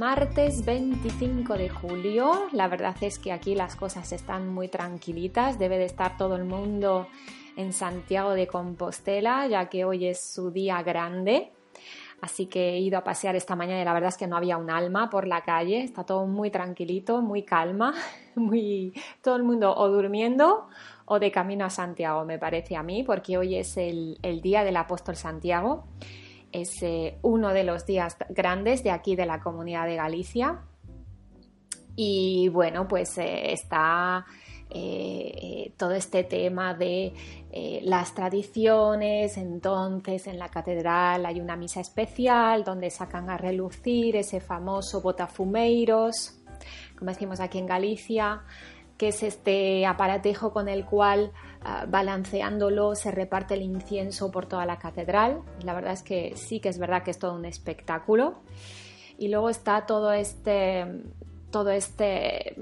martes 25 de julio. La verdad es que aquí las cosas están muy tranquilitas. Debe de estar todo el mundo en Santiago de Compostela, ya que hoy es su día grande. Así que he ido a pasear esta mañana y la verdad es que no había un alma por la calle. Está todo muy tranquilito, muy calma, muy todo el mundo o durmiendo o de camino a Santiago, me parece a mí, porque hoy es el, el día del apóstol Santiago es eh, uno de los días grandes de aquí de la comunidad de Galicia. Y bueno, pues eh, está eh, todo este tema de las tradiciones. Entonces, en la catedral hay una misa especial donde sacan a relucir ese famoso botafumeiros, como decimos aquí en Galicia, que es este aparatejo con el cual Ah, balanceándolo se reparte el incienso por toda la catedral. La verdad es que sí que es verdad que es todo un espectáculo. Y luego está todo este, todo este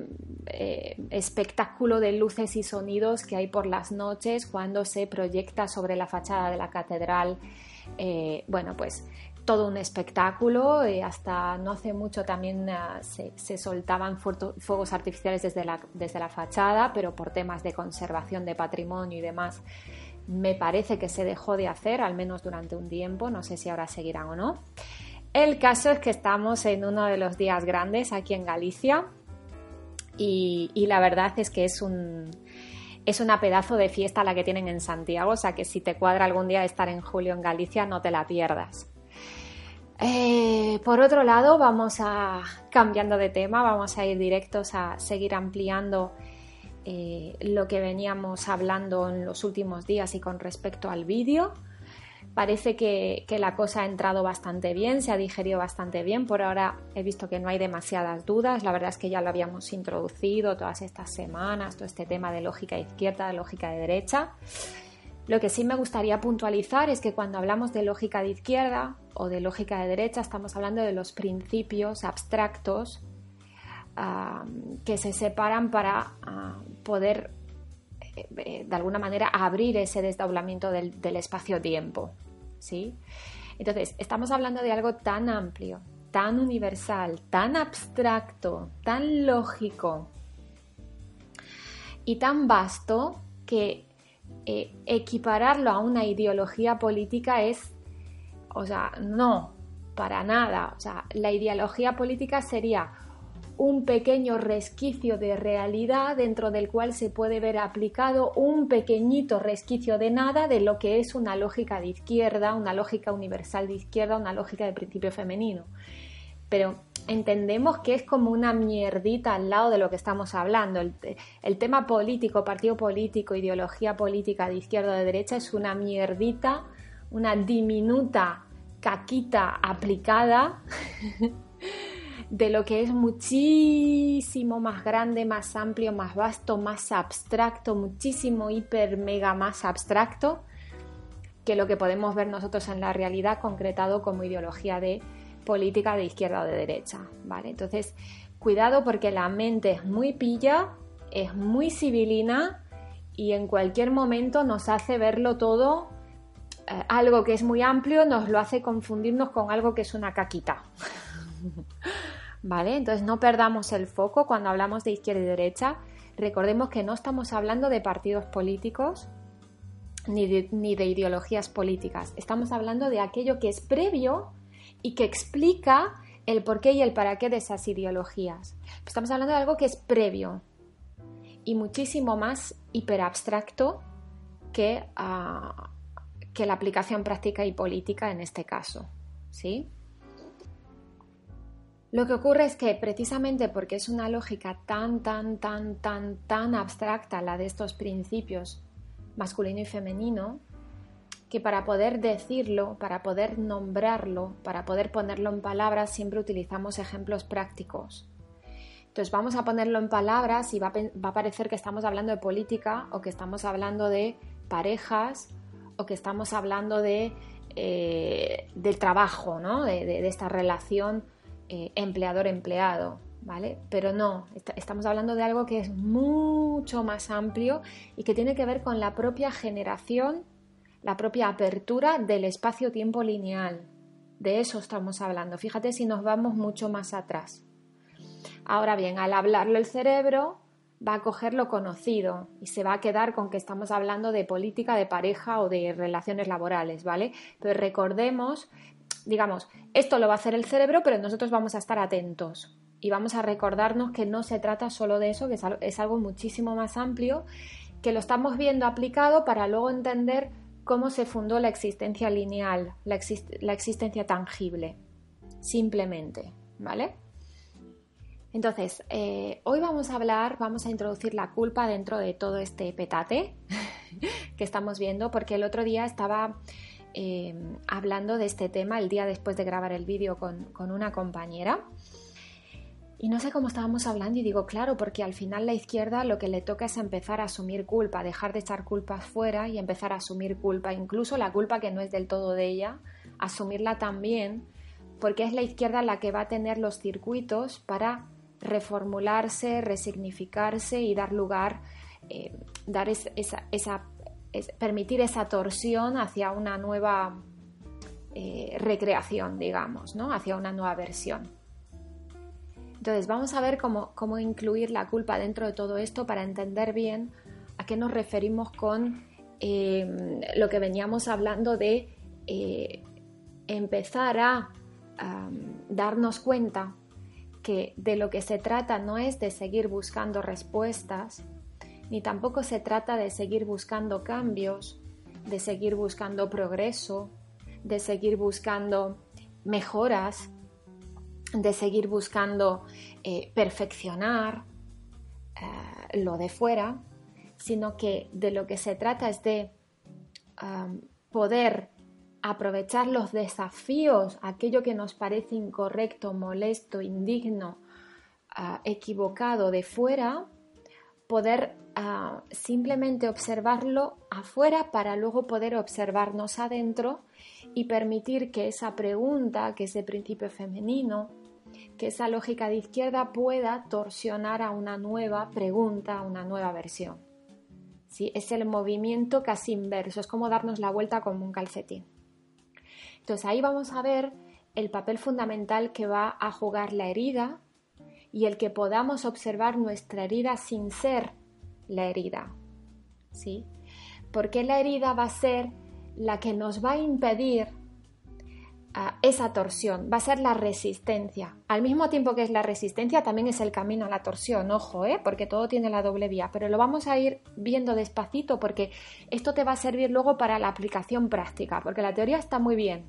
eh, espectáculo de luces y sonidos que hay por las noches cuando se proyecta sobre la fachada de la catedral. Eh, bueno, pues todo un espectáculo. y hasta no hace mucho también ah, se, soltaban fuegos artificiales desde la, desde la fachada, pero por temas de conservación de patrimonio y demás, me parece que se dejó de hacer, al menos durante un tiempo. No sé si ahora seguirán o no. El caso es que estamos en uno de los días grandes aquí en Galicia y, y la verdad es que es un, es una pedazo de fiesta la que tienen en Santiago, o sea que si te cuadra algún día estar en julio en Galicia, no te la pierdas. Eh, por otro lado, vamos a, cambiando de tema, vamos a ir directos a seguir ampliando eh, lo que veníamos hablando en los últimos días y con respecto al vídeo. Parece que, la cosa ha entrado bastante bien, se ha digerido bastante bien. Por ahora he visto que no hay demasiadas dudas. La verdad es que ya lo habíamos introducido todas estas semanas, todo este tema de lógica izquierda, de lógica de derecha. Lo que sí me gustaría puntualizar es que cuando hablamos de lógica de izquierda o de lógica de derecha estamos hablando de los principios abstractos que se separan para ah, poder eh, eh, de alguna manera abrir ese desdoblamiento del, espacio-tiempo. ¿sí? Entonces, estamos hablando de algo tan amplio, tan universal, tan abstracto, tan lógico y tan vasto que eh, equipararlo a una ideología política es, o sea, no, para nada. O sea, la ideología política sería un pequeño resquicio de realidad dentro del cual se puede ver aplicado un pequeñito resquicio de nada de lo que es una lógica de izquierda, una lógica universal de izquierda, una lógica de principio femenino. Pero entendemos que es como una mierdita al lado de lo que estamos hablando. El, tema político, partido político, ideología política de izquierda o de derecha es una mierdita, una diminuta caquita aplicada de lo que es muchísimo más grande, más amplio, más vasto, más abstracto, muchísimo hiper mega más abstracto que lo que podemos ver nosotros en la realidad concretado como ideología de política de izquierda o de derecha, ¿vale? Entonces, cuidado porque la mente es muy pilla, es muy civilina y en cualquier momento nos hace verlo todo, eh, algo que es muy amplio nos lo hace confundirnos con algo que es una caquita. ¿Vale? Entonces no perdamos el foco cuando hablamos de izquierda y derecha. Recordemos que no estamos hablando de partidos políticos ni ni de ideologías políticas. Estamos hablando de aquello que es previo y que explica el porqué y el para qué de esas ideologías. Estamos hablando de algo que es previo y muchísimo más hiperabstracto que, ah, que la aplicación práctica y política en este caso. ¿sí? Lo que ocurre es que precisamente porque es una lógica tan, tan, tan, tan, tan abstracta la de estos principios masculino y femenino, que para poder decirlo, para poder nombrarlo, para poder ponerlo en palabras, siempre utilizamos ejemplos prácticos. Entonces vamos a ponerlo en palabras y va a, parecer que estamos hablando de política o que estamos hablando de parejas o que estamos hablando de, eh, del trabajo, ¿no? de esta relación eh, empleador-empleado, ¿vale? Pero no, estamos hablando de algo que es mucho más amplio y que tiene que ver con la propia generación, la propia apertura del espacio-tiempo lineal. De eso estamos hablando. Fíjate si nos vamos mucho más atrás. Ahora bien, al hablarlo el cerebro va a coger lo conocido y se va a quedar con que estamos hablando de política de pareja o de relaciones laborales, ¿vale? Pero recordemos digamos, esto lo va a hacer el cerebro, pero nosotros vamos a estar atentos y vamos a recordarnos que no se trata solo de eso, que es algo muchísimo más amplio, que lo estamos viendo aplicado para luego entender cómo se fundó la existencia lineal, la, existencia tangible, simplemente, ¿vale? Entonces, eh, hoy vamos a hablar, vamos a introducir la culpa dentro de todo este petate que estamos viendo, porque el otro día estaba eh, hablando de este tema el día después de grabar el vídeo con, una compañera. Y no sé cómo estábamos hablando y digo, claro, porque al final la izquierda lo que le toca es empezar a asumir culpa, dejar de echar culpas fuera y empezar a asumir culpa, incluso la culpa que no es del todo de ella, asumirla también, porque es la izquierda la que va a tener los circuitos para reformularse, resignificarse y dar lugar, eh, dar esa, esa permitir esa torsión hacia una nueva eh, recreación, digamos, ¿no? hacia una nueva versión. Entonces vamos a ver cómo, incluir la culpa dentro de todo esto para entender bien a qué nos referimos con em, lo que veníamos hablando de eh, empezar a darnos cuenta que de lo que se trata no es de seguir buscando respuestas, ni tampoco se trata de seguir buscando cambios, de seguir buscando progreso, de seguir buscando mejoras, de seguir buscando eh, perfeccionar eh, lo de fuera, sino que de lo que se trata es de poder aprovechar los desafíos, aquello que nos parece incorrecto, molesto, indigno, ah, equivocado de fuera, poder simplemente observarlo afuera para luego poder observarnos adentro y permitir que esa pregunta, que ese principio femenino, que esa lógica de izquierda pueda torsionar a una nueva pregunta, a una nueva versión. ¿Sí? Es el movimiento casi inverso, es como darnos la vuelta como un calcetín. Entonces ahí vamos a ver el papel fundamental que va a jugar la herida y el que podamos observar nuestra herida sin ser la herida. ¿Sí? Porque la herida va a ser la que nos va a impedir ah, esa torsión, va a ser la resistencia. Al mismo tiempo que es la resistencia, también es el camino a la torsión, ojo, ¿eh? porque todo tiene la doble vía, pero lo vamos a ir viendo despacito porque esto te va a servir luego para la aplicación práctica, porque la teoría está muy bien.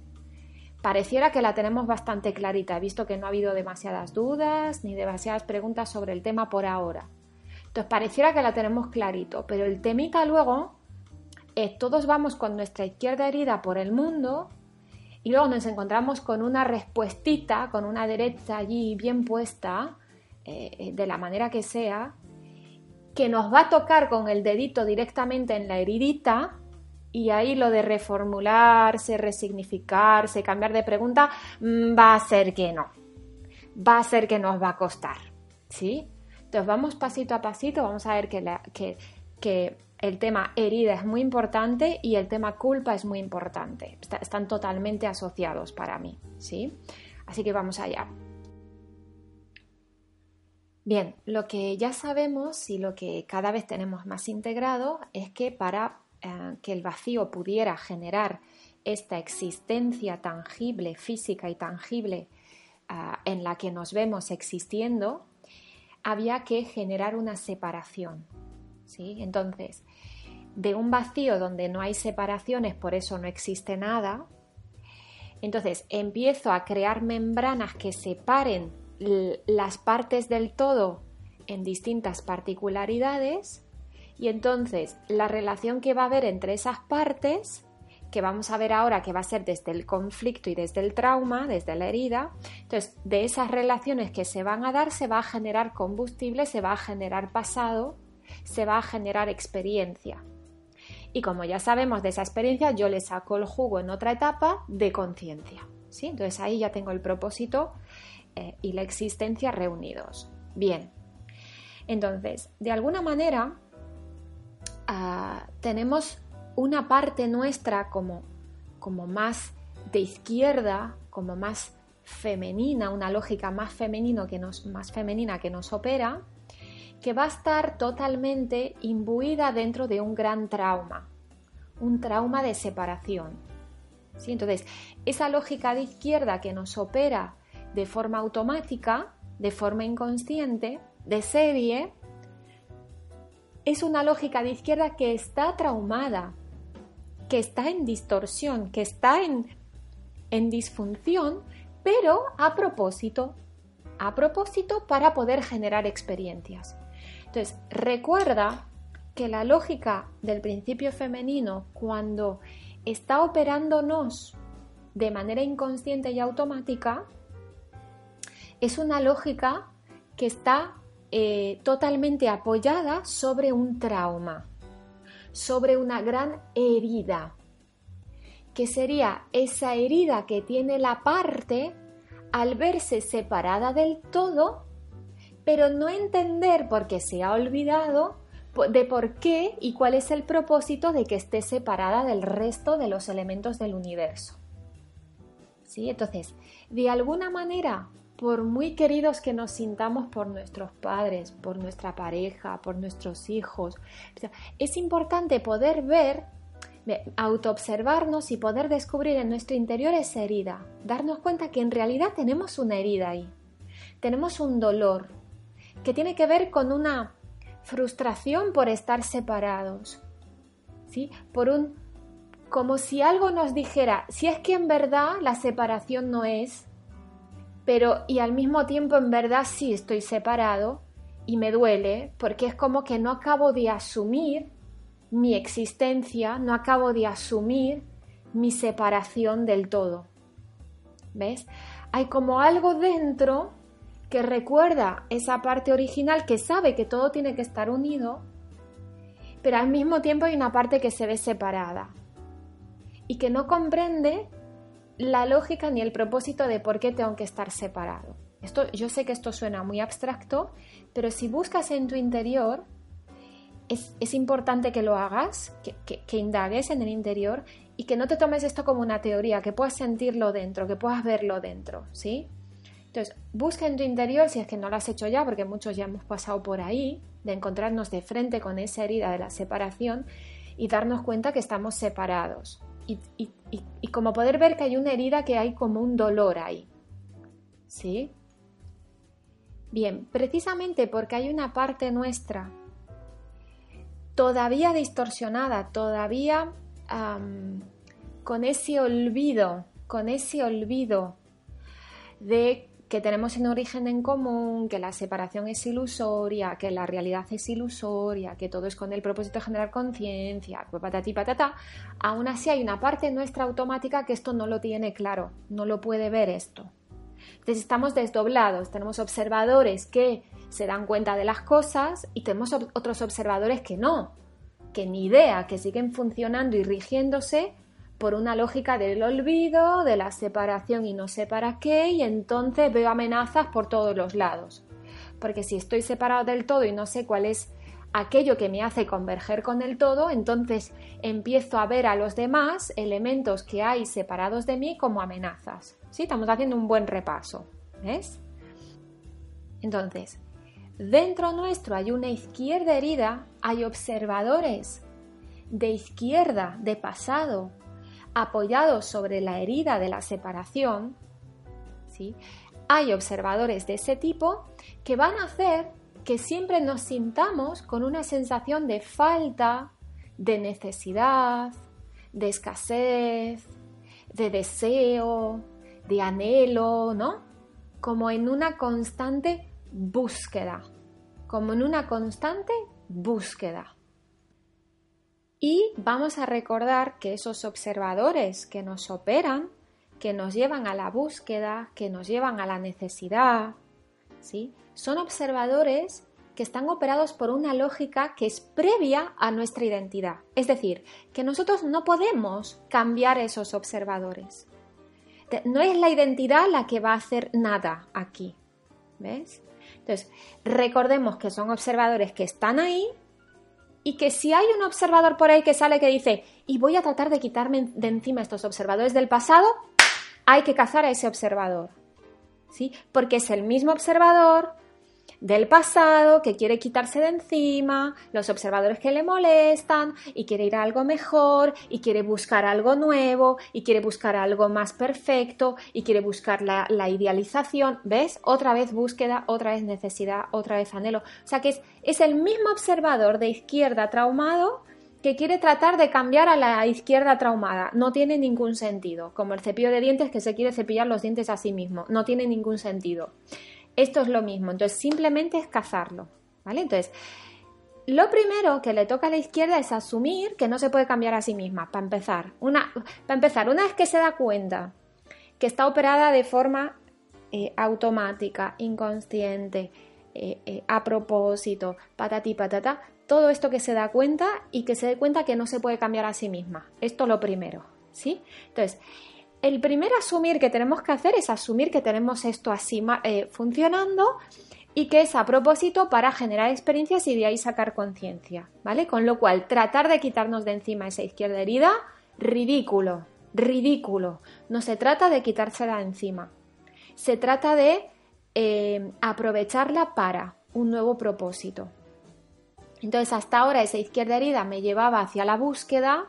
Pareciera que la tenemos bastante clarita, visto que no ha habido demasiadas dudas ni demasiadas preguntas sobre el tema por ahora. Entonces pareciera que la tenemos clarito, pero el temita luego es todos vamos con nuestra izquierda herida por el mundo y luego nos encontramos con una respuestita, con una derecha allí bien puesta, eh, eh, de la manera que sea, que nos va a tocar con el dedito directamente en la heridita y ahí lo de reformularse, resignificarse, cambiar de pregunta, mm, va a ser que no. Va a ser que nos va a costar. ¿Sí? Entonces vamos pasito a pasito, vamos a ver que, que, el tema herida es muy importante y el tema culpa es muy importante. están totalmente asociados para mí, ¿sí? Así que vamos allá. Bien, lo que ya sabemos y lo que cada vez tenemos más integrado es que para eh, que el vacío pudiera generar esta existencia tangible, física y tangible ah, en la que nos vemos existiendo, había que generar una separación. ¿sí? Entonces, de un vacío donde no hay separaciones, por eso no existe nada, entonces empiezo a crear membranas que separen las partes del todo en distintas particularidades y entonces la relación que va a haber entre esas partes, que vamos a ver ahora que va a ser desde el conflicto y desde el trauma, desde la herida, entonces de esas relaciones que se van a dar se va a generar combustible, se va a generar pasado, se va a generar experiencia. Y como ya sabemos de esa experiencia, yo le saco el jugo en otra etapa de conciencia. ¿sí? Entonces ahí ya tengo el propósito eh, y la existencia reunidos. Bien, entonces, de alguna manera, ah, tenemos una parte nuestra como, como más de izquierda, como más femenina, una lógica más, femenino que nos, más femenina que nos opera, que va a estar totalmente imbuida dentro de un gran trauma, un trauma de separación. ¿Sí? Entonces, esa lógica de izquierda que nos opera de forma automática, de forma inconsciente, de serie, es una lógica de izquierda que está traumada, que está en distorsión, que está en, en disfunción, pero a propósito, a propósito para poder generar experiencias. Entonces, recuerda que la lógica del principio femenino, cuando está operándonos de manera inconsciente y automática, es una lógica que está eh, totalmente apoyada sobre un trauma, sobre una gran herida, que sería esa herida que tiene la parte al verse separada del todo pero no entender por qué se ha olvidado de por qué y cuál es el propósito de que esté separada del resto de los elementos del universo. ¿Sí? Entonces, de alguna manera, por muy queridos que nos sintamos por nuestros padres, por nuestra pareja, por nuestros hijos, es importante poder ver, autoobservarnos y poder descubrir en nuestro interior esa herida, darnos cuenta que en realidad tenemos una herida ahí, tenemos un dolor, que tiene que ver con una frustración por estar separados, ¿sí? Por un como si algo nos dijera, si es que en verdad la separación no es, pero y al mismo tiempo en verdad sí estoy separado y me duele, porque es como que no acabo de asumir mi existencia, no acabo de asumir mi separación del todo. ¿Ves? Hay como algo dentro que recuerda esa parte original que sabe que todo tiene que estar unido, pero al mismo tiempo hay una parte que se ve separada y que no comprende la lógica ni el propósito de por qué tengo que estar separado. Esto, yo sé que esto suena muy abstracto, pero si buscas en tu interior, es, importante que lo hagas, que, que indagues en el interior y que no te tomes esto como una teoría, que puedas sentirlo dentro, que puedas verlo dentro, ¿sí? Entonces, busca en tu interior, si es que no lo has hecho ya, porque muchos ya hemos pasado por ahí, de encontrarnos de frente con esa herida de la separación y darnos cuenta que estamos separados. Y, como poder ver que hay una herida que hay como un dolor ahí. ¿Sí? Bien, precisamente porque hay una parte nuestra todavía distorsionada, todavía con ese olvido, con ese olvido de que tenemos un origen en común, que la separación es ilusoria, que la realidad es ilusoria, que todo es con el propósito de generar conciencia, patati patata, aún así hay una parte nuestra automática que esto no lo tiene claro, no lo puede ver esto. Entonces estamos desdoblados, tenemos observadores que se dan cuenta de las cosas y tenemos otros observadores que no, que ni idea, que siguen funcionando y rigiéndose por una lógica del olvido, de la separación y no sé para qué, y entonces veo amenazas por todos los lados. Porque si estoy separado del todo y no sé cuál es aquello que me hace converger con el todo, entonces empiezo a ver a los demás elementos que hay separados de mí como amenazas. ¿Sí? Estamos haciendo un buen repaso. ¿Ves? Entonces, dentro nuestro hay una izquierda herida, hay observadores de izquierda, de pasado, apoyados sobre la herida de la separación, ¿sí? hay observadores de ese tipo que van a hacer que siempre nos sintamos con una sensación de falta, de necesidad, de escasez, de deseo, de anhelo, ¿no? como en una constante búsqueda, como en una constante búsqueda. Y vamos a recordar que esos observadores que nos operan, que nos llevan a la búsqueda, que nos llevan a la necesidad, ¿sí? son observadores que están operados por una lógica que es previa a nuestra identidad. Es decir, que nosotros no podemos cambiar esos observadores. No es la identidad la que va a hacer nada aquí. ¿Ves? Entonces, recordemos que son observadores que están ahí y que si hay un observador por ahí que sale que dice, y voy a tratar de quitarme de encima estos observadores del pasado, hay que cazar a ese observador. ¿Sí? Porque es el mismo observador del pasado que quiere quitarse de encima, los observadores que le molestan y quiere ir a algo mejor y quiere buscar algo nuevo y quiere buscar algo más perfecto y quiere buscar la, idealización. ¿Ves? Otra vez búsqueda, otra vez necesidad, otra vez anhelo. O sea que es, es el mismo observador de izquierda traumado que quiere tratar de cambiar a la izquierda traumada. No tiene ningún sentido. Como el cepillo de dientes que se quiere cepillar los dientes a sí mismo. No tiene ningún sentido. Esto es lo mismo, entonces simplemente es cazarlo, ¿vale? Entonces, lo primero que le toca a la izquierda es asumir que no se puede cambiar a sí misma, para empezar. Una, para empezar, una vez que se da cuenta que está operada de forma eh, automática, inconsciente, eh, eh, a propósito, patati patata, todo esto que se da cuenta y que se dé cuenta que no se puede cambiar a sí misma. Esto lo primero, ¿sí? Entonces, el primer asumir que tenemos que hacer es asumir que tenemos esto así eh, funcionando y que es a propósito para generar experiencias y de ahí sacar conciencia, ¿vale? Con lo cual, tratar de quitarnos de encima esa izquierda herida, ridículo, ridículo. No se trata de quitársela de encima, se trata de eh, aprovecharla para un nuevo propósito. Entonces, hasta ahora esa izquierda herida me llevaba hacia la búsqueda,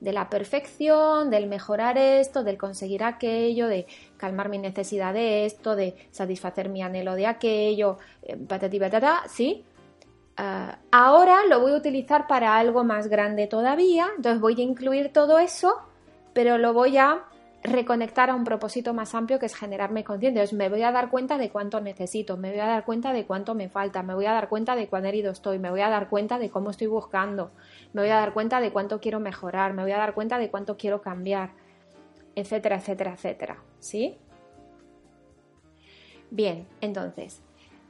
de la perfección, del mejorar esto, del conseguir aquello, de calmar mi necesidad de esto, de satisfacer mi anhelo de aquello, eh, patati patata, ¿sí? Ah, ahora lo voy a utilizar para algo más grande todavía, entonces voy a incluir todo eso, pero lo voy a reconectar a un propósito más amplio que es generarme consciente. me voy a dar cuenta de cuánto necesito, me voy a dar cuenta de cuánto me falta, me voy a dar cuenta de cuán herido estoy, me voy a dar cuenta de cómo estoy buscando, me voy a dar cuenta de cuánto quiero mejorar, me voy a dar cuenta de cuánto quiero cambiar, etcétera, etcétera, etcétera. ¿Sí? Bien, entonces,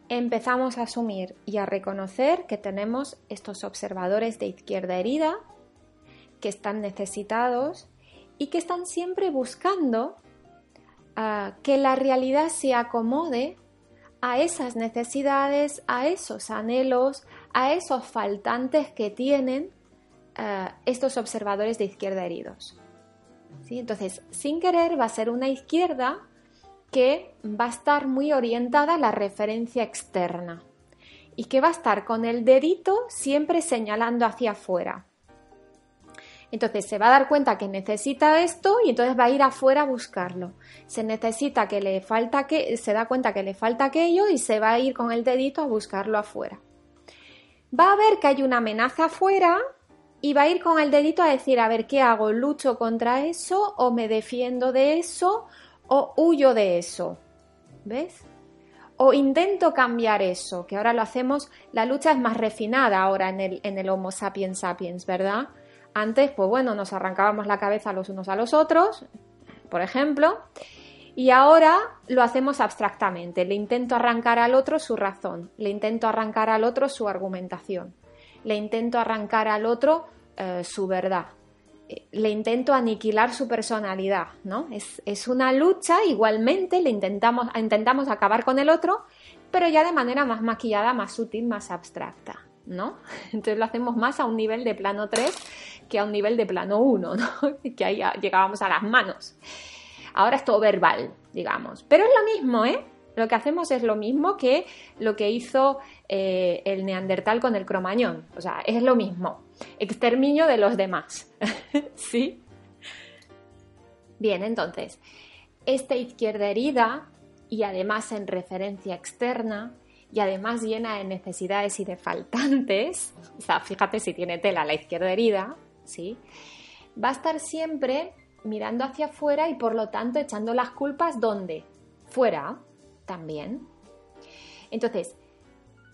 empezamos a asumir y a reconocer que tenemos estos observadores de izquierda herida que están necesitados y que están siempre buscando ah, que la realidad se acomode a esas necesidades, a esos anhelos, a esos faltantes que tienen ah, estos observadores de izquierda heridos. ¿Sí? Entonces, sin querer, va a ser una izquierda que va a estar muy orientada a la referencia externa y que va a estar con el dedito siempre señalando hacia afuera. Entonces se va a dar cuenta que necesita esto y entonces va a ir afuera a buscarlo. Se necesita que le falta que se da cuenta que le falta aquello y se va a ir con el dedito a buscarlo afuera. Va a ver que hay una amenaza afuera y va a ir con el dedito a decir, a ver, ¿qué hago? ¿Lucho contra eso o me defiendo de eso o huyo de eso? ¿Ves? O intento cambiar eso, que ahora lo hacemos, la lucha es más refinada ahora en el, en el Homo sapiens sapiens, ¿verdad? Antes, pues bueno, nos arrancábamos la cabeza los unos a los otros, por ejemplo, y ahora lo hacemos abstractamente. Le intento arrancar al otro su razón, le intento arrancar al otro su argumentación, le intento arrancar al otro eh, su verdad, eh, le intento aniquilar su personalidad, ¿no? Es, es, una lucha, igualmente le intentamos, intentamos acabar con el otro, pero ya de manera más maquillada, más sutil, más abstracta, ¿no? Entonces lo hacemos más a un nivel de plano 3 que a un nivel de plano 1, ¿no? que ahí llegábamos a las manos. Ahora es todo verbal, digamos. Pero es lo mismo, ¿eh? Lo que hacemos es lo mismo que lo que hizo eh, el neandertal con el cromañón. O sea, es lo mismo. Exterminio de los demás. ¿Sí? Bien, entonces, esta izquierda herida y además en referencia externa y además llena de necesidades y de faltantes, o sea, fíjate si tiene tela la izquierda herida, ¿sí? Va a estar siempre mirando hacia afuera y por lo tanto echando las culpas ¿dónde? Fuera. también. Entonces,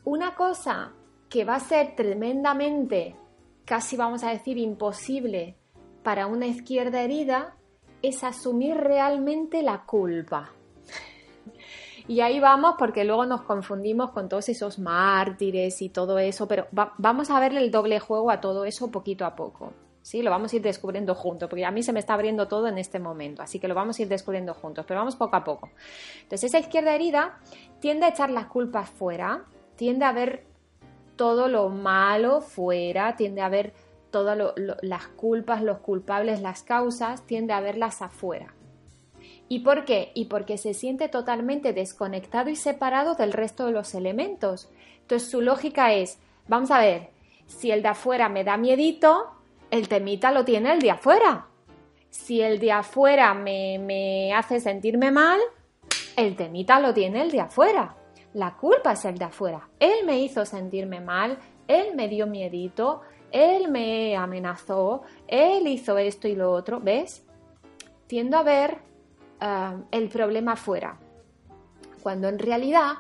una cosa que va a ser tremendamente, casi vamos a decir imposible para una izquierda herida, es asumir realmente la culpa. Y ahí vamos porque luego nos confundimos con todos esos mártires y todo eso, pero vamos a ver el doble juego a todo eso poquito a poco. ¿sí? Lo vamos a ir descubriendo juntos, porque a mí se me está abriendo todo en este momento, así que lo vamos a ir descubriendo juntos, pero vamos poco a poco. Entonces, esa izquierda herida tiende a echar las culpas fuera, tiende a ver todo lo malo fuera, tiende a ver todas las culpas, los culpables, las causas, tiende a verlas afuera. ¿Y por qué? Y porque se siente totalmente desconectado y separado del resto de los elementos. Entonces su lógica es, vamos a ver, si el de afuera me da miedito, el temita lo tiene el de afuera. Si el de afuera me, hace sentirme mal, el temita lo tiene el de afuera. La culpa es el de afuera. Él me hizo sentirme mal, él me dio miedito, él me amenazó, él hizo esto y lo otro, ¿ves? Tiendo a ver eh, el problema afuera, cuando en realidad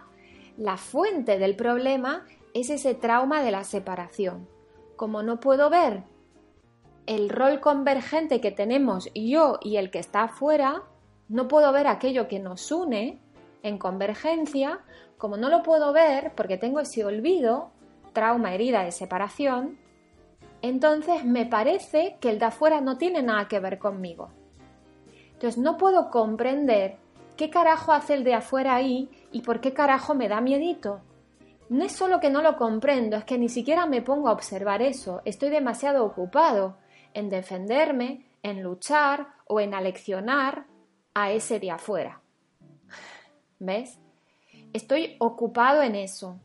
la fuente del problema es ese trauma de la separación. Como no puedo ver el rol convergente que tenemos yo y el que está afuera, no puedo ver aquello que nos une en convergencia, como no lo puedo ver porque tengo ese olvido, trauma, herida de separación, entonces me parece que el de afuera no tiene nada que ver conmigo. Entonces no puedo comprender qué carajo hace el de afuera ahí y por qué carajo me da miedito. No es solo que no lo comprendo, es que ni siquiera me pongo a observar eso, estoy demasiado ocupado en defenderme, en luchar o en aleccionar a ese de afuera. ¿Ves? Estoy ocupado en eso.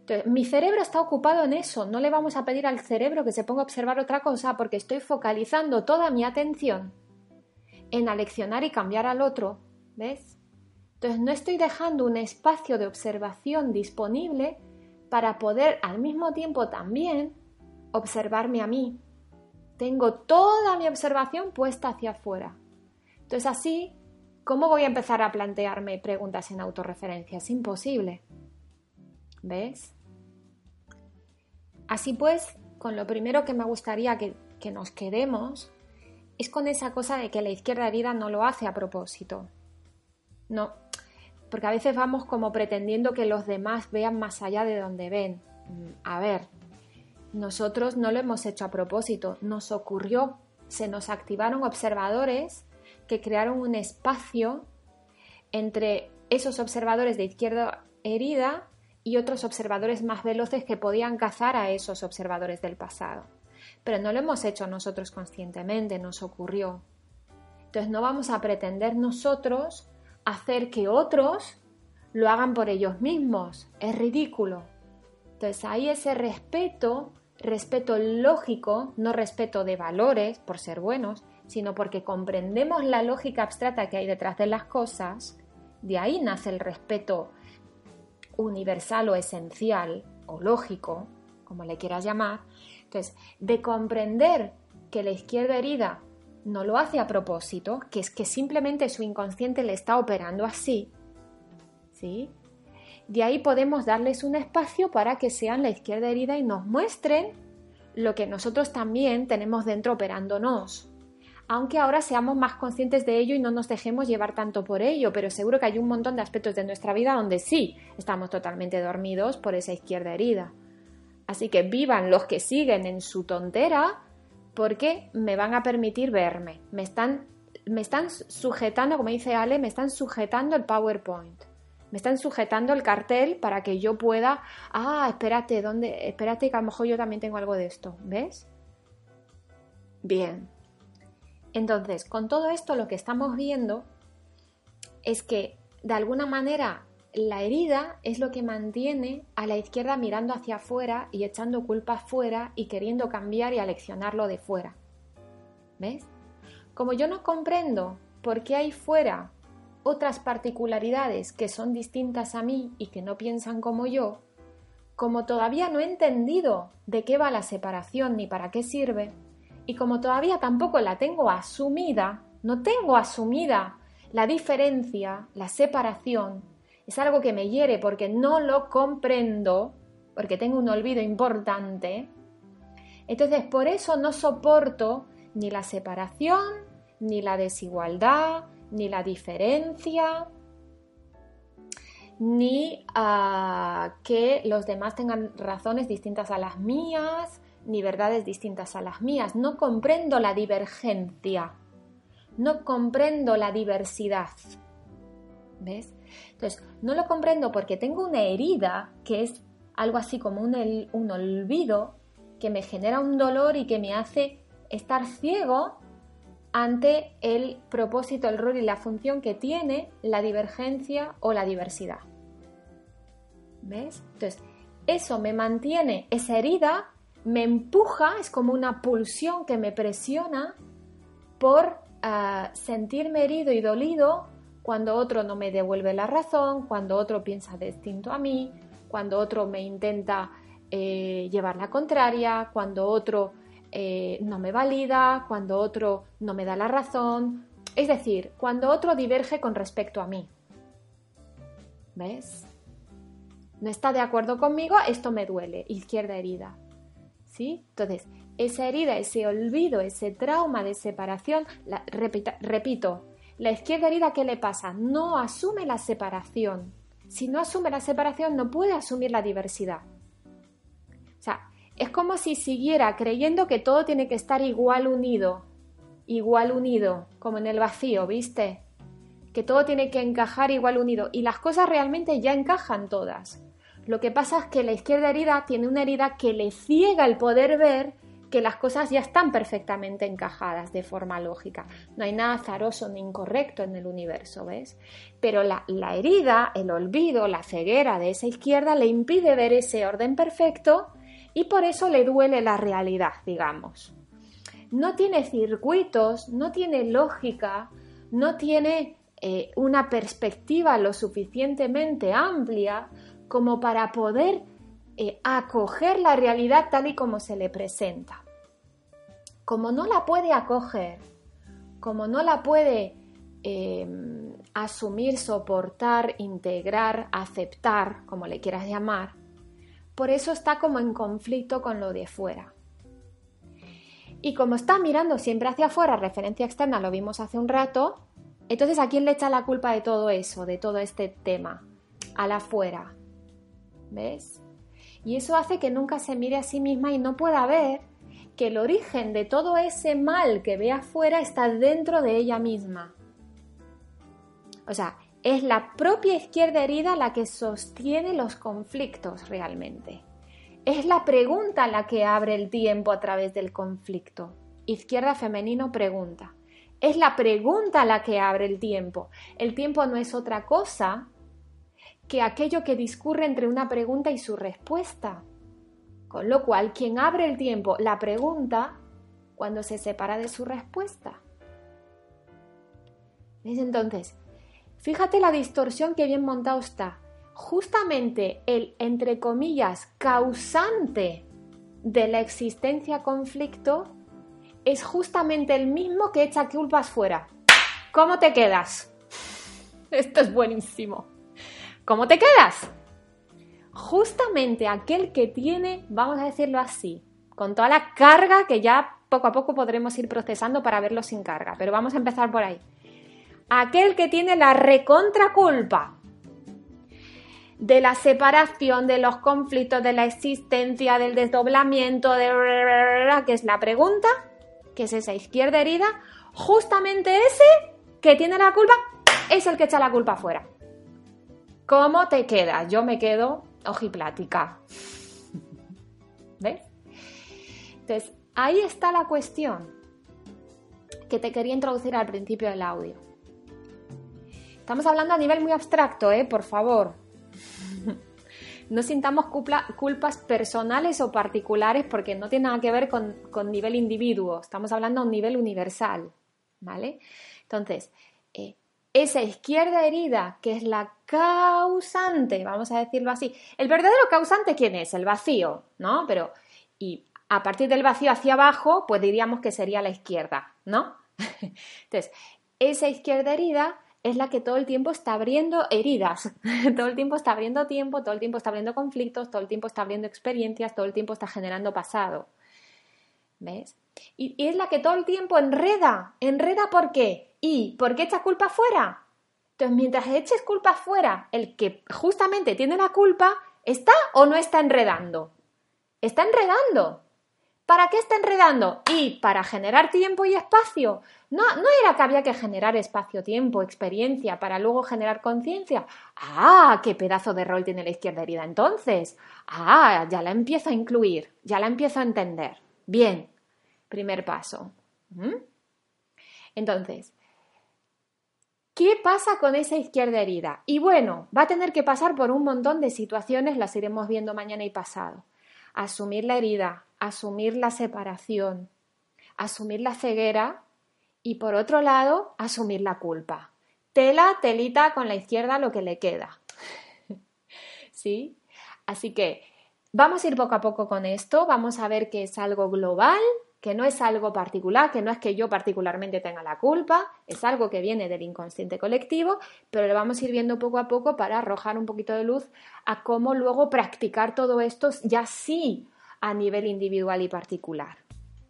Entonces, mi cerebro está ocupado en eso. No le vamos a pedir al cerebro que se ponga a observar otra cosa porque estoy focalizando toda mi atención en aleccionar y cambiar al otro. ¿Ves? Entonces, no estoy dejando un espacio de observación disponible para poder al mismo tiempo también observarme a mí, tengo toda mi observación puesta hacia afuera. Entonces así, ¿cómo voy a empezar a plantearme preguntas en autorreferencia? Es imposible. ¿Ves? Así pues, con lo primero que me gustaría que, que nos quedemos es con esa cosa de que la izquierda herida no lo hace a propósito. No, porque a veces vamos como pretendiendo que los demás vean más allá de donde ven. Mm, a ver, nosotros no lo hemos hecho a propósito, nos ocurrió, se nos activaron observadores que crearon un espacio entre esos observadores de izquierda herida y otros observadores más veloces que podían cazar a esos observadores del pasado. Pero no lo hemos hecho nosotros conscientemente, nos ocurrió. Entonces no vamos a pretender nosotros hacer que otros lo hagan por ellos mismos. Es ridículo. Entonces ahí ese respeto respeto lógico, no respeto de valores por ser buenos, sino porque comprendemos la lógica abstracta que hay detrás de las cosas, de ahí nace el respeto universal o esencial o lógico, como le quieras llamar. Entonces, de comprender que la izquierda herida no lo hace a propósito, que es que simplemente su inconsciente le está operando así, ¿sí? De ahí podemos darles un espacio para que sean la izquierda herida y nos muestren lo que nosotros también tenemos dentro operándonos. Aunque ahora seamos más conscientes de ello y no nos dejemos llevar tanto por ello, pero seguro que hay un montón de aspectos de nuestra vida donde sí estamos totalmente dormidos por esa izquierda herida. Así que vivan los que siguen en su tontera porque me van a permitir verme. Me están, me están sujetando, como dice Ale, me están sujetando el PowerPoint me están sujetando el cartel para que yo pueda, ah, espérate, ¿dónde? Espérate que a lo mejor yo también tengo algo de esto, ¿ves? Bien. Entonces, con todo esto lo que estamos viendo es que de alguna manera la herida es lo que mantiene a la izquierda mirando hacia afuera y echando culpas fuera y queriendo cambiar y aleccionarlo de fuera. ¿Ves? Como yo no comprendo por qué hay fuera otras particularidades que son distintas a mí y que no piensan como yo, como todavía no he entendido de qué va la separación ni para qué sirve, y como todavía tampoco la tengo asumida, no tengo asumida la diferencia, la separación, es algo que me hiere porque no lo comprendo, porque tengo un olvido importante, entonces por eso no soporto ni la separación, ni la desigualdad, ni la diferencia, ni ah, que los demás tengan razones distintas a las mías, ni verdades distintas a las mías. No comprendo la divergencia, no comprendo la diversidad. ¿Ves? Entonces, no lo comprendo porque tengo una herida que es algo así como un, un olvido que me genera un dolor y que me hace estar ciego ante el propósito, el rol y la función que tiene la divergencia o la diversidad. ¿Ves? Entonces, eso me mantiene, esa herida me empuja, es como una pulsión que me presiona por ah, sentirme herido y dolido cuando otro no me devuelve la razón, cuando otro piensa distinto a mí, cuando otro me intenta eh, llevar la contraria, cuando otro eh, no me valida, cuando otro no me da la razón, es decir, cuando otro diverge con respecto a mí. ¿Ves? No está de acuerdo conmigo, esto me duele, izquierda herida. ¿Sí? Entonces, esa herida, ese olvido, ese trauma de separación, repito, la izquierda herida, ¿qué le pasa? No asume la separación. Si no asume la separación, no puede asumir la diversidad. O sea, es como si siguiera creyendo que todo tiene que estar igual unido, igual unido, como en el vacío, ¿viste? Que todo tiene que encajar igual unido. Y las cosas realmente ya encajan todas. Lo que pasa es que la izquierda herida tiene una herida que le ciega el poder ver que las cosas ya están perfectamente encajadas de forma lógica. No hay nada azaroso ni incorrecto en el universo, ¿ves? Pero la, la, herida, el olvido, la ceguera de esa izquierda le impide ver ese orden perfecto y por eso le duele la realidad, digamos. No tiene circuitos, no tiene lógica, no tiene eh, una perspectiva lo suficientemente amplia como para poder eh, acoger la realidad tal y como se le presenta. Como no la puede acoger, como no la puede em, asumir, soportar, integrar, aceptar, como le quieras llamar, por eso está como en conflicto con lo de fuera. Y como está mirando siempre hacia afuera, referencia externa, lo vimos hace un rato, entonces ¿a quién le echa la culpa de todo eso, de todo este tema? A la afuera. ¿Ves? Y eso hace que nunca se mire a sí misma y no pueda ver que el origen de todo ese mal que ve afuera está dentro de ella misma. O sea, es la propia izquierda herida la que sostiene los conflictos realmente. Es la pregunta la que abre el tiempo a través del conflicto. Izquierda femenino pregunta. Es la pregunta la que abre el tiempo. El tiempo no es otra cosa que aquello que discurre entre una pregunta y su respuesta. Con lo cual, quien abre el tiempo, la pregunta, cuando se separa de su respuesta. ¿Ves? Entonces, fíjate la distorsión que bien montado está. Justamente el, entre comillas, causante de la existencia conflicto es justamente el mismo que echa culpas fuera. ¿Cómo te quedas? Esto es buenísimo. ¿Cómo te quedas? Justamente aquel que tiene, vamos a decirlo así, con toda la carga que ya poco a poco podremos ir procesando para verlo sin carga, pero vamos a empezar por ahí. Aquel que tiene la recontraculpa de la separación, de los conflictos, de la existencia, del desdoblamiento, de que es la pregunta, que es esa izquierda herida, justamente ese que tiene la culpa es el que echa la culpa afuera. ¿Cómo te quedas? Yo me quedo ojiplática. ¿Ves? Entonces, ahí está la cuestión que te quería introducir al principio del audio. Estamos hablando a nivel muy abstracto, ¿eh? Por favor. No sintamos culpas personales o particulares porque no tiene nada que ver con, nivel individuo. Estamos hablando a un nivel universal, ¿vale? Entonces, eh, esa izquierda herida, que es la causante, vamos a decirlo así. El verdadero causante, ¿quién es? El vacío, ¿no? Pero, y a partir del vacío hacia abajo, pues diríamos que sería la izquierda, ¿no? Entonces, esa izquierda herida es la que todo el tiempo está abriendo heridas, todo el tiempo está abriendo tiempo, todo el tiempo está abriendo conflictos, todo el tiempo está abriendo experiencias, todo el tiempo está generando pasado. ¿Ves? Y, es la que todo el tiempo enreda. ¿Enreda por qué? ¿Y por qué echa culpa fuera? Entonces, mientras eches culpa fuera, el que justamente tiene la culpa, ¿está o no está enredando? Está enredando. ¿Para qué está enredando? Y para generar tiempo y espacio. No, no era que había que generar espacio, tiempo, experiencia para luego generar conciencia. Ah, qué pedazo de rol tiene la izquierda herida entonces. Ah, ya la empiezo a incluir, ya la empiezo a entender. Bien, primer paso. ¿Mm? Entonces, ¿Qué pasa con esa izquierda herida? Y bueno, va a tener que pasar por un montón de situaciones, las iremos viendo mañana y pasado. Asumir la herida, asumir la separación, asumir la ceguera y por otro lado, asumir la culpa. Tela, telita con la izquierda lo que le queda. ¿Sí? Así que vamos a ir poco a poco con esto, vamos a ver que es algo global, que no es algo particular, que no es que yo particularmente tenga la culpa, es algo que viene del inconsciente colectivo, pero lo vamos a ir viendo poco a poco para arrojar un poquito de luz a cómo luego practicar todo esto ya sí a nivel individual y particular.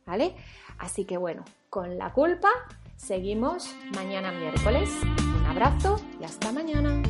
¿Vale? Así que bueno, con la culpa seguimos mañana miércoles. Un abrazo y hasta mañana.